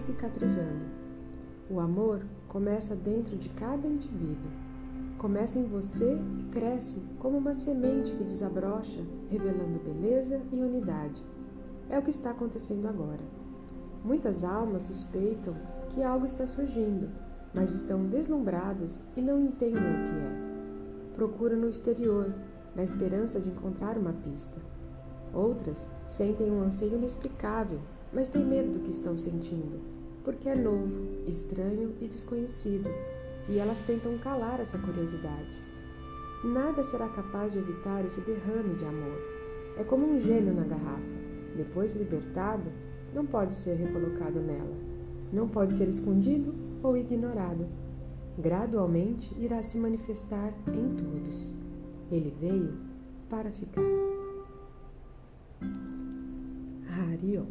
cicatrizando. O amor começa dentro de cada indivíduo. Começa em você e cresce como uma semente que desabrocha, revelando beleza e unidade. É o que está acontecendo agora. Muitas almas suspeitam que algo está surgindo, mas estão deslumbradas e não entendem o que é. Procuram no exterior, na esperança de encontrar uma pista. Outras sentem um anseio inexplicável, mas têm medo do que estão sentindo, porque é novo, estranho e desconhecido, e elas tentam calar essa curiosidade. Nada será capaz de evitar esse derrame de amor. É como um gênio na garrafa. Depois libertado, não pode ser recolocado nela. Não pode ser escondido ou ignorado. Gradualmente irá se manifestar em todos. Ele veio para ficar. Harion